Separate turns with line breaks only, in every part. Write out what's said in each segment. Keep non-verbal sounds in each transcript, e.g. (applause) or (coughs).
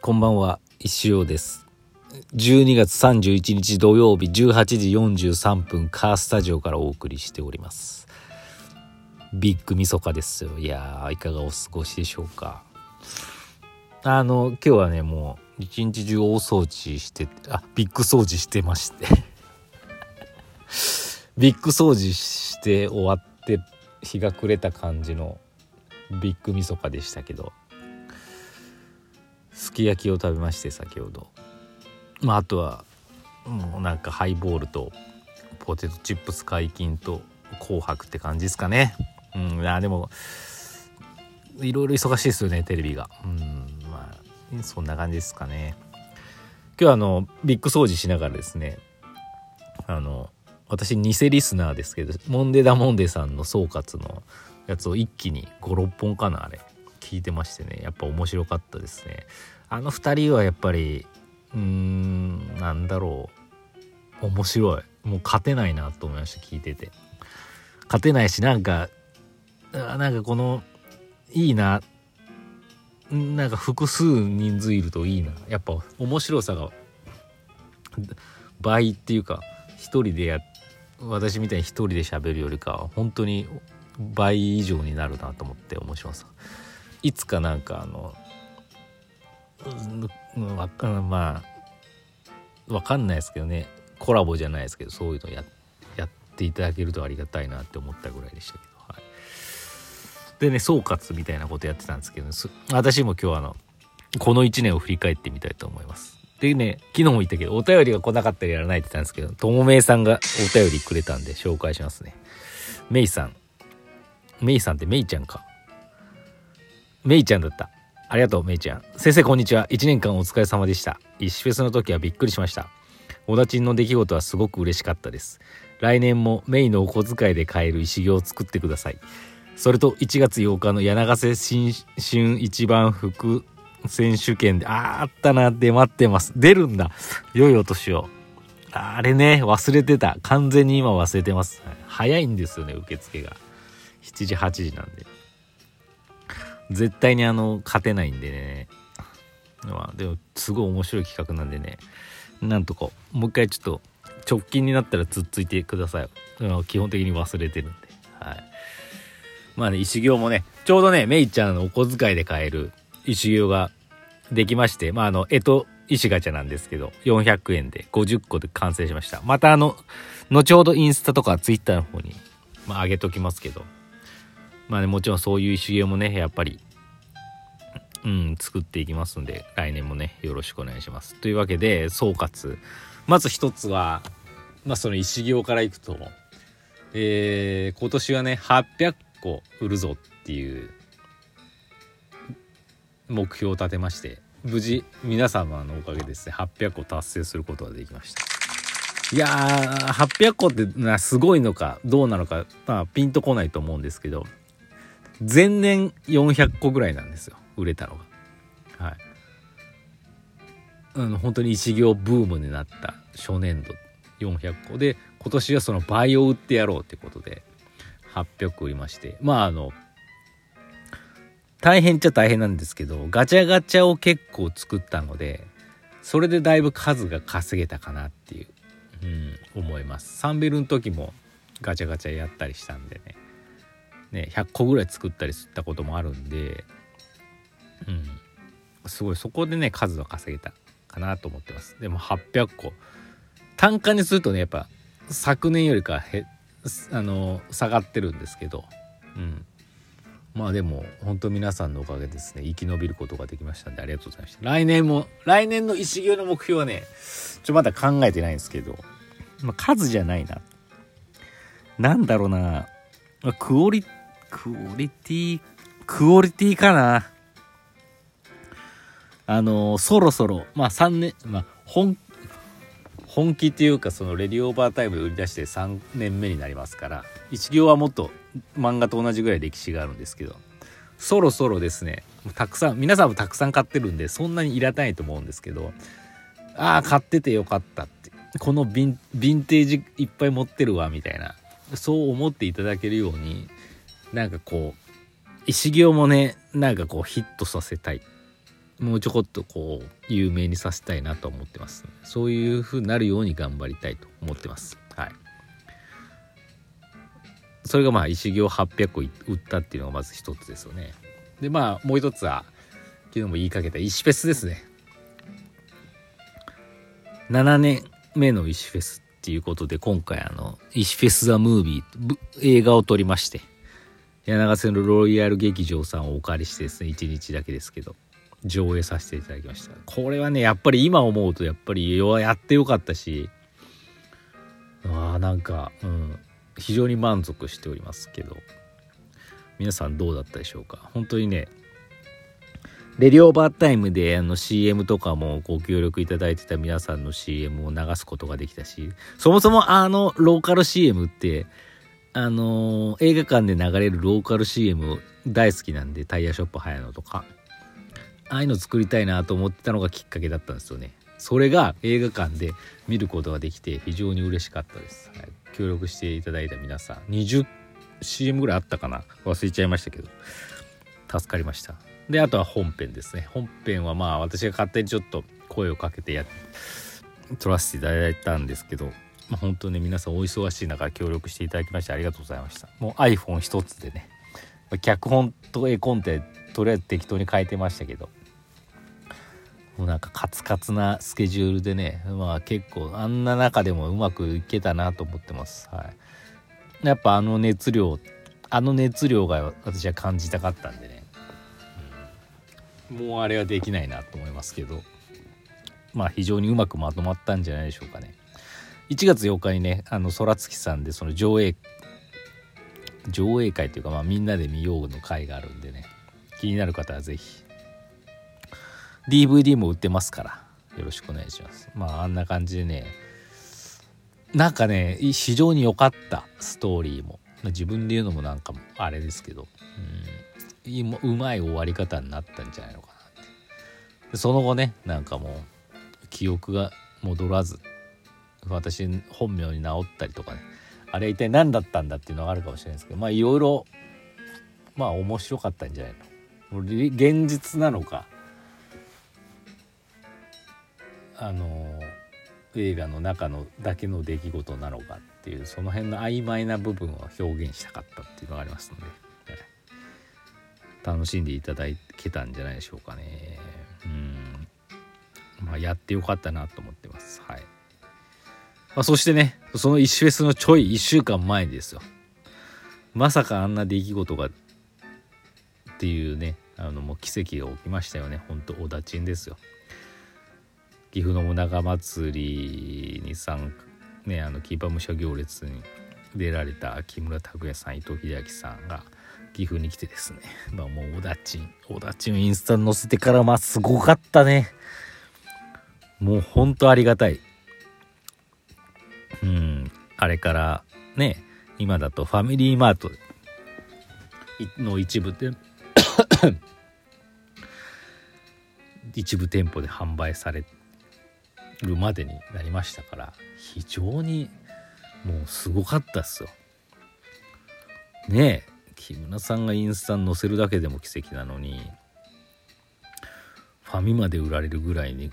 こんばんは、石尾です。12月31日土曜日18時43分カースタジオからお送りしております。ビッグみそかですよ。いやー、いかがお過ごしでしょうか。あの、今日はね、もう一日中大掃除して、あ、ビッグ掃除してまして。(laughs) ビッグ掃除して終わって日が暮れた感じのビッグみそかでしたけど、すき焼きを食べまして先ほど。まああとはもうなんかハイボールとポテトチップス解禁と紅白って感じですかね。うんあでもいろいろ忙しいですよねテレビが。うんまあそんな感じですかね。今日はあのビッグ掃除しながらですねあの私偽リスナーですけどモンデダモンデさんの総括のやつを一気に56本かなあれ。聞いてましてねやっぱ面白かったですね。あの2人はやっぱりうーんなんだろう。面白い。もう勝てないなと思いました聞いてて。勝てないしなんかあなんかこのいいな。なんか複数人数いるといいな。やっぱ面白さが倍っていうか一人でや私みたいに一人で喋るよりかは本当に倍以上になるなと思って面白さ。いつかなんかあのわかんまあわかんないですけどね。コラボじゃないですけどそういうのややっていただけるとありがたいなって思ったぐらいでしたけど、はい、でね総括みたいなことやってたんですけど、ね、私も今日あのこの1年を振り返ってみたいと思います。でね昨日も言ったけどお便りが来なかったらやらないって言ったんですけどともめいさんがお便りくれたんで紹介しますね。メイさん。メイさんってメイちゃんか。メイちゃんだったありがとう、めいちゃん。先生、こんにちは。1年間お疲れ様でした。石フェスの時はびっくりしました。お立ちんの出来事はすごく嬉しかったです。来年もメイのお小遣いで買える石行を作ってください。それと1月8日の柳瀬新春一番福選手権で、ああったな、出待ってます。出るんだ。良いお年を。あれね、忘れてた。完全に今忘れてます。早いんですよね、受付が。7時、8時なんで。絶対にあの勝てないんでね。まあでもすごい面白い企画なんでね。なんとかもう一回ちょっと直近になったらつっついてください。基本的に忘れてるんで。はい。まあね石行もねちょうどねメイちゃんのお小遣いで買える石行ができましてまああのえと石ガチャなんですけど400円で50個で完成しました。またあの後ほどインスタとかツイッターの方に、まあ、上げときますけど。まあね、もちろんそういう石毛もね、やっぱり、うん、作っていきますんで、来年もね、よろしくお願いします。というわけで、総括。まず一つは、まあその石行からいくと、えー、今年はね、800個売るぞっていう目標を立てまして、無事、皆様のおかげですね、800個達成することができました。いやー、800個ってなすごいのかどうなのか、まあ、ピンとこないと思うんですけど、前年400個ぐらいなんですよ売れたのが。はい。あの本当に石行ブームになった初年度400個で今年はその倍を売ってやろうってことで800売りまして。まああの大変っちゃ大変なんですけどガチャガチャを結構作ったのでそれでだいぶ数が稼げたかなっていう、うん、思います。サンベルの時もガチャガチャやったりしたんでね。ね、100個ぐらい作ったりしたこともあるんで、うん、すごいそこでね数は稼げたかなと思ってます。でも800個。単価にするとねやっぱ昨年よりかへあの下がってるんですけど、うん、まあでも本当皆さんのおかげですね。生き延びることができましたんでありがとうございました。来年も来年の石行の目標はねちょまだ考えてないんですけど、まあ、数じゃないな。なんだろうな。クオリテクオリティ、クオリティかな。あのー、そろそろ、まあ3年、まあ本、本気っていうかそのレディオーバータイムで売り出して3年目になりますから、一行はもっと漫画と同じぐらい歴史があるんですけど、そろそろですね、たくさん、皆さんもたくさん買ってるんで、そんなにいらないと思うんですけど、ああ、買っててよかったって。このヴィンヴィンテージいっぱい持ってるわ、みたいな。そう思っていただけるように、なんかこう、石行もね、なんかこうヒットさせたい。もうちょこっとこう有名にさせたいなと思ってます。そういう風になるように頑張りたいと思ってます。はい。それがまあ石行800個売ったっていうのがまず一つですよね。でまあもう一つは昨日も言いかけた石フェスですね。7年目の石フェスっていうことで今回あの石フェス・ザ・ムービー映画を撮りまして。柳瀬のロイヤル劇場さんをお借りしてですね1日だけですけど上映させていただきました。これはねやっぱり今思うとやっぱりやってよかったしあなんかうん非常に満足しておりますけど皆さんどうだったでしょうか？本当にねレディオバータイムであの CM とかもご協力いただいてた皆さんの CM を流すことができたしそもそもあのローカル CM ってあのー、映画館で流れるローカル CM 大好きなんでタイヤショップ早野とか。ああいうの作りたいなと思ってたのがきっかけだったんですよね。それが映画館で見ることができて非常に嬉しかったです、はい、協力していただいた皆さん。20CM ぐらいあったかな？忘れちゃいましたけど。助かりました。であとは本編ですね。本編はまあ私が勝手にちょっと声をかけてや撮らせていただいたんですけど、まあ、本当ね皆さんお忙しい中協力していただきましてありがとうございました。もう iPhone 一つでね脚本と絵コンテとりあえず適当に変えてましたけどもうなんかカツカツなスケジュールでねまあ結構あんな中でもうまくいけたなと思ってます。はい。やっぱあの熱量あの熱量が私は感じたかったんでね、うん、もうあれはできないなと思いますけどまあ非常にうまくまとまったんじゃないでしょうかね。1月8日にねあの空月さんでその上映上映会というかまあみんなで見ようの会があるんでね気になる方は是非 DVD も売ってますからよろしくお願いします。まああんな感じでねなんかね非常に良かったストーリーも。自分で言うのもなんかあれですけどうんうまい終わり方になったんじゃないのかなって。その後ねなんかもう記憶が戻らず私本名に治ったりとかね。あれ一体何だったんだっていうのがあるかもしれないですけどまあいろいろまあ面白かったんじゃないの？現実なのかあの映画の中のだけの出来事なのかっていうその辺の曖昧な部分を表現したかったっていうのがありますので、楽しんでいただけたんじゃないでしょうかね。うん。まあやってよかったなと思ってます。はい、まあ、そしてねその一フェスのちょい1週間前ですよ。まさかあんな出来事がっていうねあのもう奇跡が起きましたよね。ほんとおだちんですよ。岐阜のもなか祭りに参加ねあのキーパー武者行列に出られた木村拓哉さん伊藤英明さんが岐阜に来てですね。まあもうおだちんおだちんインスタに載せてからまあすごかったね。もうほんとありがたい。あれからね今だとファミリーマートの一部で (coughs) 一部店舗で販売されるまでになりましたから非常にもうすごかったっすよ。ねえ木村さんがインスタに載せるだけでも奇跡なのにファミマで売られるぐらいに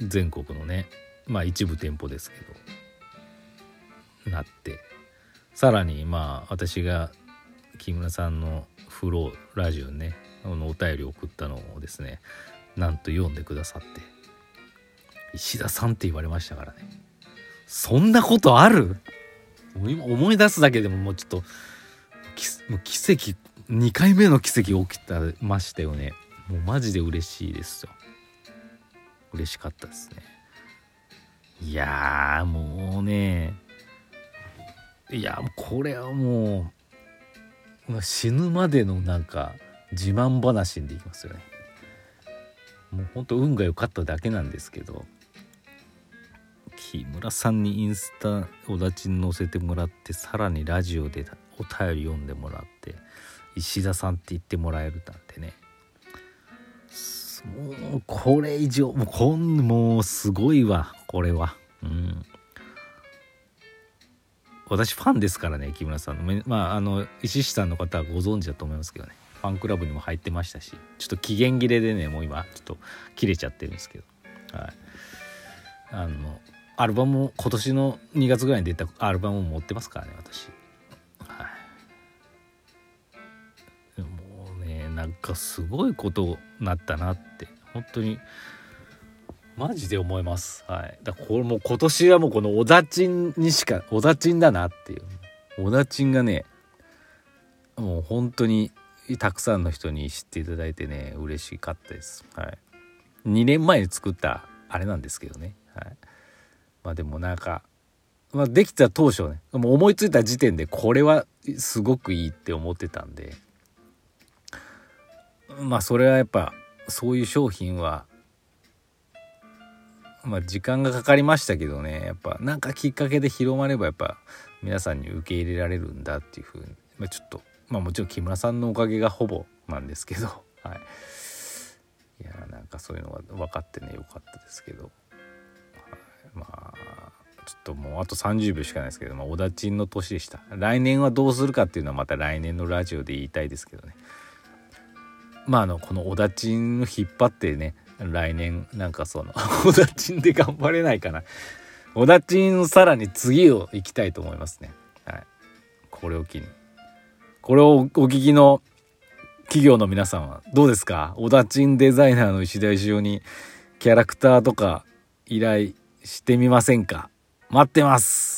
全国のねまあ一部店舗ですけどなって。さらにまあ私が木村さんのフローラジオにねのお便りを送ったのをですねなんと読んでくださって。石田さんって言われましたからね。そんなことある？今思い出すだけでももうちょっと奇跡2回目の奇跡起きたましたよね。もうマジで嬉しいですよ。嬉しかったですね。いやもうねいやこれはもう死ぬまでのなんか自慢話でいきますよね。もうほんと運が良かっただけなんですけど木村さんにインスタお立ちに載せてもらってさらにラジオでお便り読んでもらって石田さんって言ってもらえるなんてね。もうこれ以上もうこんもうすごいわこれは。うん。私ファンですからね木村さん。のまああの石下さんの方はご存知だと思いますけどね。ファンクラブにも入ってましたしちょっと期限切れでねもう今ちょっと切れちゃってるんですけど。はい。あのアルバム今年の2月ぐらいに出たアルバムも持ってますからね私。はい。もうねなんかすごいことなったなって。本当にマジで思います。はい。だからこれもう今年はもうこの小田ちんにしか小田ちんだなっていう。小田ちんがねもう本当にたくさんの人に知っていただいてね嬉しかったです。はい。2年前に作ったあれなんですけどね。はい。まあでもなんか、まあ、できた当初ねもう思いついた時点でこれはすごくいいって思ってたんで。まあそれはやっぱそういう商品はまあ時間がかかりましたけどね。やっぱなんかきっかけで広まればやっぱ皆さんに受け入れられるんだっていうふうに、まあ、ちょっとまあもちろん木村さんのおかげがほぼなんですけど。(laughs) はい。いやなんかそういうのが分かってねよかったですけど、はい、まあちょっともうあと30秒しかないですけど、まあ、小田ちんの年でした。来年はどうするかっていうのはまた来年のラジオで言いたいですけどね。まああのこの小田ちんを引っ張ってね来年なんかその (laughs) 小田ちんで頑張れないかな。小田ちんさらに次を行きたいと思いますね。はい。これを機に。これをお聞きの企業の皆さんはどうですか？小田ちんデザイナーの石田石尾にキャラクターとか依頼してみませんか？待ってます。